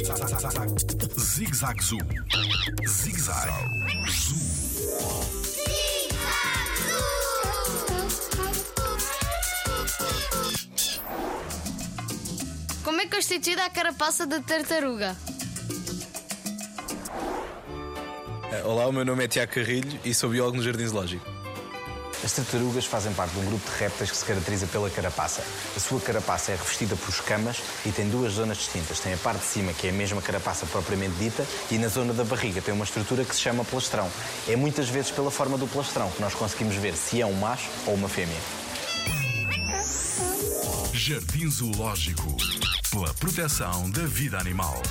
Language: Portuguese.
Zig Zag Zoo. Zig Zag Zoo. Como é constituída a carapaça da tartaruga? Olá, o meu nome é Tiago Carrilho e sou biólogo no Jardim Zoológico. As tartarugas fazem parte de um grupo de répteis que se caracteriza pela carapaça. A sua carapaça é revestida por escamas e tem duas zonas distintas. Tem a parte de cima, que é a mesma carapaça propriamente dita, e na zona da barriga tem uma estrutura que se chama plastrão. É muitas vezes pela forma do plastrão que nós conseguimos ver se é um macho ou uma fêmea. Jardim Zoológico. Pela proteção da vida animal.